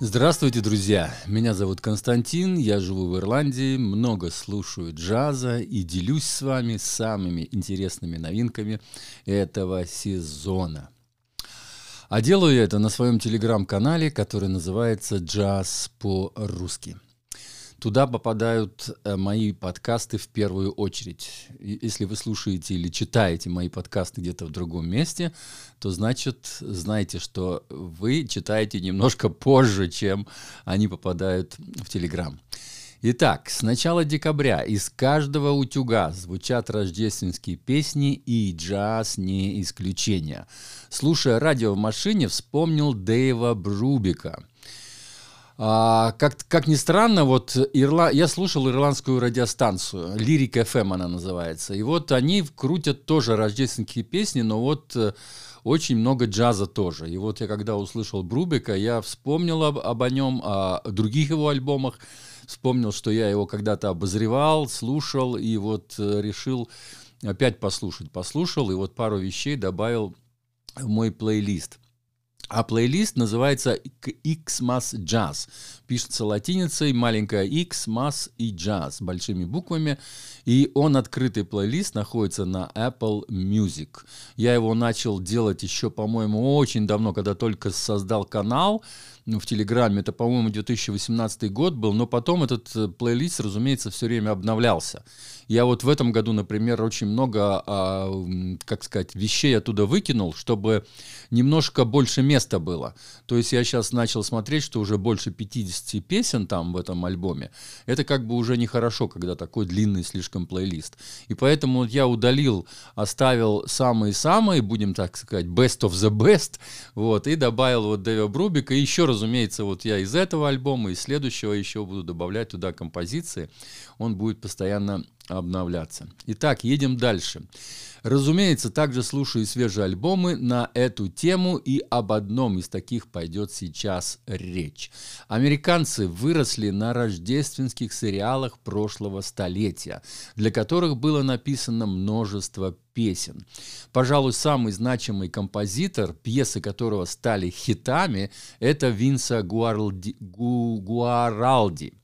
Здравствуйте, друзья! Меня зовут Константин, я живу в Ирландии, много слушаю джаза и делюсь с вами самыми интересными новинками этого сезона. А делаю я это на своем телеграм-канале, который называется «Джаз по-русски». Туда попадают э, мои подкасты в первую очередь. Если вы слушаете или читаете мои подкасты где-то в другом месте, то значит, знаете, что вы читаете немножко позже, чем они попадают в Телеграм. Итак, с начала декабря из каждого утюга звучат рождественские песни, и джаз не исключение. Слушая радио в машине, вспомнил Дэйва Брубика – а, как, как ни странно, вот Ирла... я слушал ирландскую радиостанцию, Lyric FM она называется, и вот они крутят тоже рождественские песни, но вот э, очень много джаза тоже. И вот я когда услышал Брубика, я вспомнил об, об о нем, о других его альбомах, вспомнил, что я его когда-то обозревал, слушал, и вот э, решил опять послушать. Послушал, и вот пару вещей добавил в мой плейлист – а плейлист называется X-Mass Jazz. Пишется латиницей, маленькая X, Mass и Jazz большими буквами. И он открытый плейлист находится на Apple Music. Я его начал делать еще, по-моему, очень давно, когда только создал канал ну, в Телеграме. Это, по-моему, 2018 год был. Но потом этот э, плейлист, разумеется, все время обновлялся. Я вот в этом году, например, очень много, а, как сказать, вещей оттуда выкинул, чтобы немножко больше места было. То есть я сейчас начал смотреть, что уже больше 50 песен там в этом альбоме. Это как бы уже нехорошо, когда такой длинный слишком плейлист. И поэтому я удалил, оставил самые-самые, будем так сказать, best of the best, вот, и добавил вот Дэвида Брубика. И еще, разумеется, вот я из этого альбома, из следующего еще буду добавлять туда композиции. Он будет постоянно обновляться. Итак, едем дальше. Разумеется, также слушаю свежие альбомы на эту тему, и об одном из таких пойдет сейчас речь. Американцы выросли на рождественских сериалах прошлого столетия, для которых было написано множество песен. Пожалуй, самый значимый композитор, пьесы которого стали хитами, это Винса Гуаралди. Гуаралди.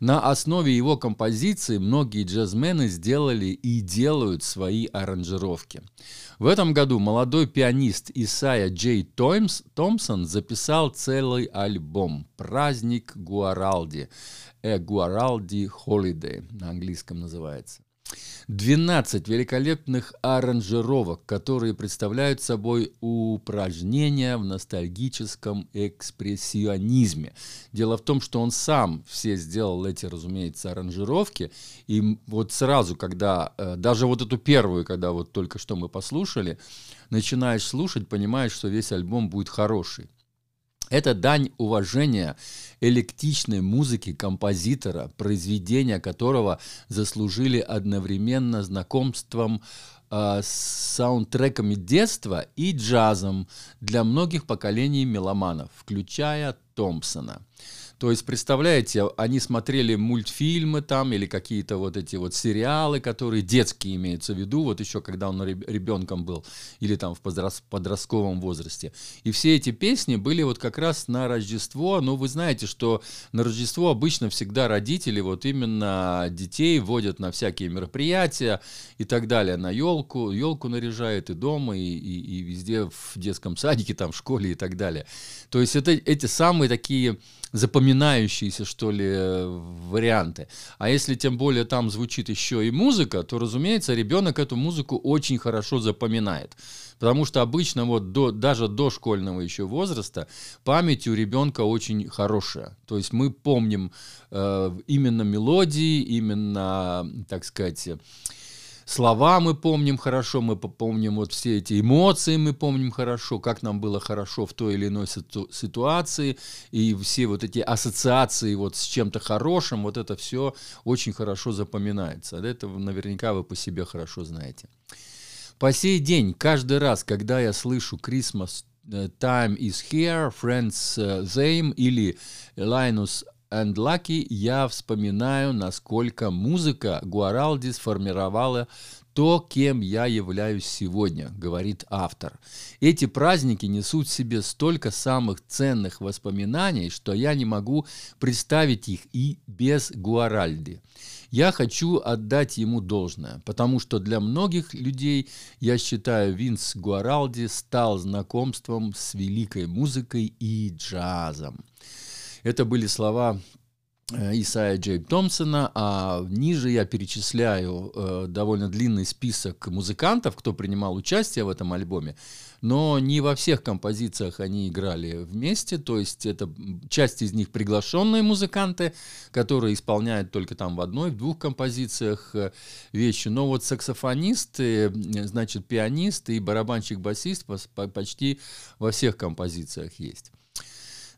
На основе его композиции многие джазмены сделали и делают свои аранжировки. В этом году молодой пианист Исайя Джей Томс, Томпсон записал целый альбом «Праздник Гуаралди». «A Guaraldi Holiday» на английском называется. 12 великолепных аранжировок, которые представляют собой упражнения в ностальгическом экспрессионизме. Дело в том, что он сам все сделал эти, разумеется, аранжировки, и вот сразу, когда, э, даже вот эту первую, когда вот только что мы послушали, начинаешь слушать, понимаешь, что весь альбом будет хороший. Это дань уважения электичной музыки композитора, произведения которого заслужили одновременно знакомством э, с саундтреками детства и джазом для многих поколений меломанов, включая Томпсона. То есть, представляете, они смотрели мультфильмы там или какие-то вот эти вот сериалы, которые детские имеются в виду, вот еще когда он ребенком был или там в подростковом возрасте. И все эти песни были вот как раз на Рождество. Ну, вы знаете, что на Рождество обычно всегда родители вот именно детей водят на всякие мероприятия и так далее, на елку, елку наряжают и дома, и, и, и везде в детском садике, там в школе и так далее. То есть это эти самые такие запоминающие запоминающиеся, что ли, варианты. А если тем более там звучит еще и музыка, то, разумеется, ребенок эту музыку очень хорошо запоминает. Потому что обычно вот до, даже до школьного еще возраста память у ребенка очень хорошая. То есть мы помним э, именно мелодии, именно, так сказать, слова мы помним хорошо, мы помним вот все эти эмоции мы помним хорошо, как нам было хорошо в той или иной ситу- ситуации, и все вот эти ассоциации вот с чем-то хорошим, вот это все очень хорошо запоминается. Это наверняка вы по себе хорошо знаете. По сей день, каждый раз, когда я слышу Christmas э, Time is Here, Friends э, Them или Linus and Lucky, я вспоминаю, насколько музыка Гуаралди сформировала то, кем я являюсь сегодня, говорит автор. Эти праздники несут в себе столько самых ценных воспоминаний, что я не могу представить их и без Гуаральди. Я хочу отдать ему должное, потому что для многих людей, я считаю, Винс Гуаралди стал знакомством с великой музыкой и джазом. Это были слова э, Исайя Джейб Томпсона, а ниже я перечисляю э, довольно длинный список музыкантов, кто принимал участие в этом альбоме но не во всех композициях они играли вместе, то есть это часть из них приглашенные музыканты, которые исполняют только там в одной, в двух композициях э, вещи, но вот саксофонист, значит, пианист и барабанщик-басист почти во всех композициях есть.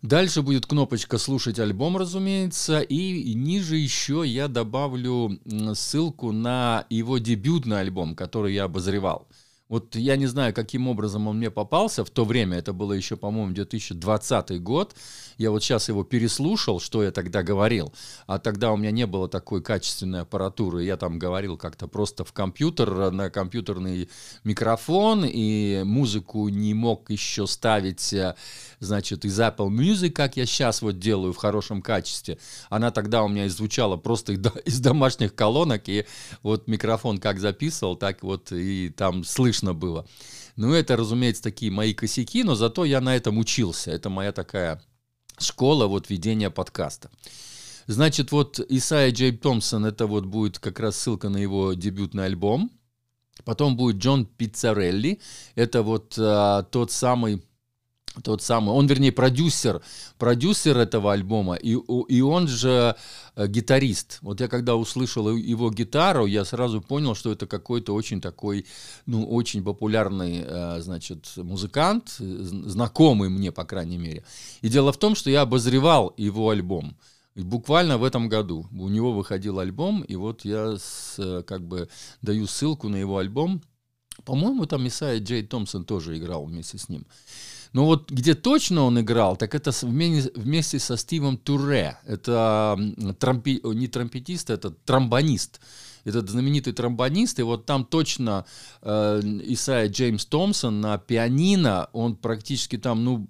Дальше будет кнопочка «Слушать альбом», разумеется, и ниже еще я добавлю ссылку на его дебютный альбом, который я обозревал – вот я не знаю, каким образом он мне попался в то время, это было еще, по-моему, 2020 год. Я вот сейчас его переслушал, что я тогда говорил, а тогда у меня не было такой качественной аппаратуры. Я там говорил как-то просто в компьютер, на компьютерный микрофон, и музыку не мог еще ставить, э, значит, из Apple Music, как я сейчас вот делаю в хорошем качестве. Она тогда у меня звучала просто из домашних колонок, и вот микрофон как записывал, так вот и там слышно слышно было. Ну, это, разумеется, такие мои косяки, но зато я на этом учился. Это моя такая школа вот ведения подкаста. Значит, вот Исайя Джейб Томпсон, это вот будет как раз ссылка на его дебютный альбом. Потом будет Джон Пиццарелли, это вот а, тот самый тот самый, он, вернее, продюсер, продюсер этого альбома, и, и он же э, гитарист. Вот я когда услышал его гитару, я сразу понял, что это какой-то очень такой, ну, очень популярный, э, значит, музыкант, знакомый мне, по крайней мере. И дело в том, что я обозревал его альбом. Буквально в этом году у него выходил альбом, и вот я с, э, как бы даю ссылку на его альбом. По-моему, там Исайя Джей Томпсон тоже играл вместе с ним. Но вот где точно он играл, так это вместе со Стивом Туре. Это тромпи, не тромпетист, это тромбонист. Этот знаменитый тромбонист, и вот там точно э, Исайя Джеймс Томпсон на пианино, он практически там, ну,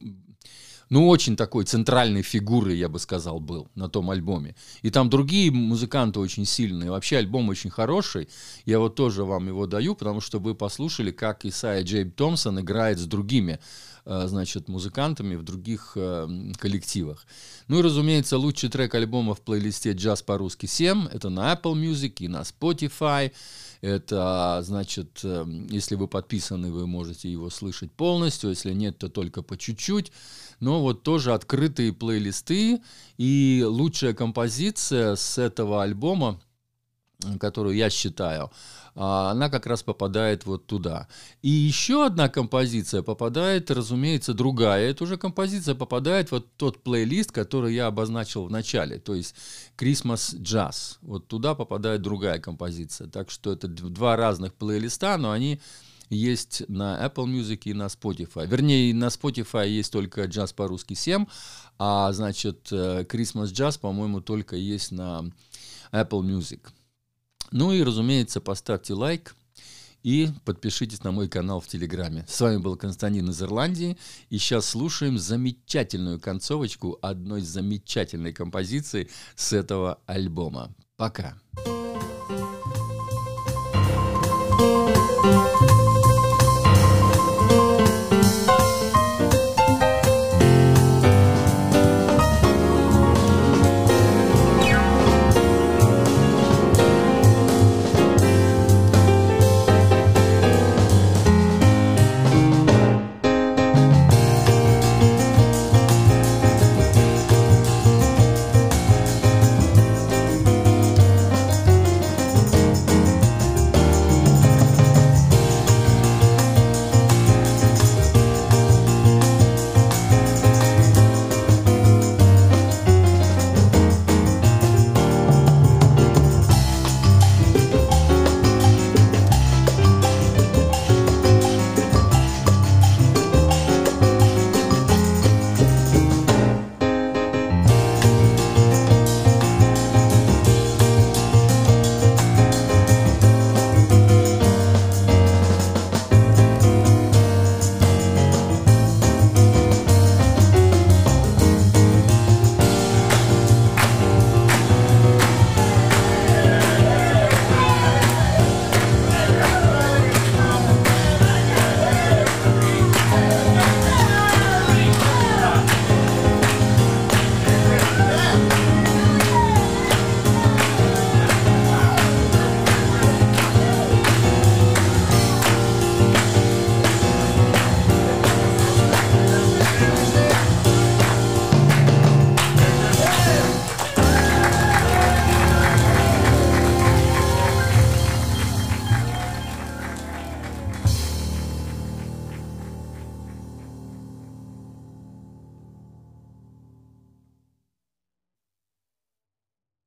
ну, очень такой центральной фигурой, я бы сказал, был на том альбоме. И там другие музыканты очень сильные. Вообще альбом очень хороший. Я вот тоже вам его даю, потому что вы послушали, как Исайя Джейб Томпсон играет с другими Э, значит, музыкантами в других э, коллективах. Ну и, разумеется, лучший трек альбома в плейлисте «Джаз по-русски 7» — это на Apple Music и на Spotify. Это, значит, э, если вы подписаны, вы можете его слышать полностью, если нет, то только по чуть-чуть. Но вот тоже открытые плейлисты и лучшая композиция с этого альбома, которую я считаю, а, она как раз попадает вот туда. И еще одна композиция попадает, разумеется, другая. Эта уже композиция попадает вот тот плейлист, который я обозначил в начале, то есть Christmas Jazz. Вот туда попадает другая композиция. Так что это два разных плейлиста, но они есть на Apple Music и на Spotify. Вернее, на Spotify есть только джаз по-русски 7, а значит э, Christmas Jazz, по-моему, только есть на Apple Music. Ну и, разумеется, поставьте лайк и подпишитесь на мой канал в Телеграме. С вами был Константин из Ирландии, и сейчас слушаем замечательную концовочку одной замечательной композиции с этого альбома. Пока!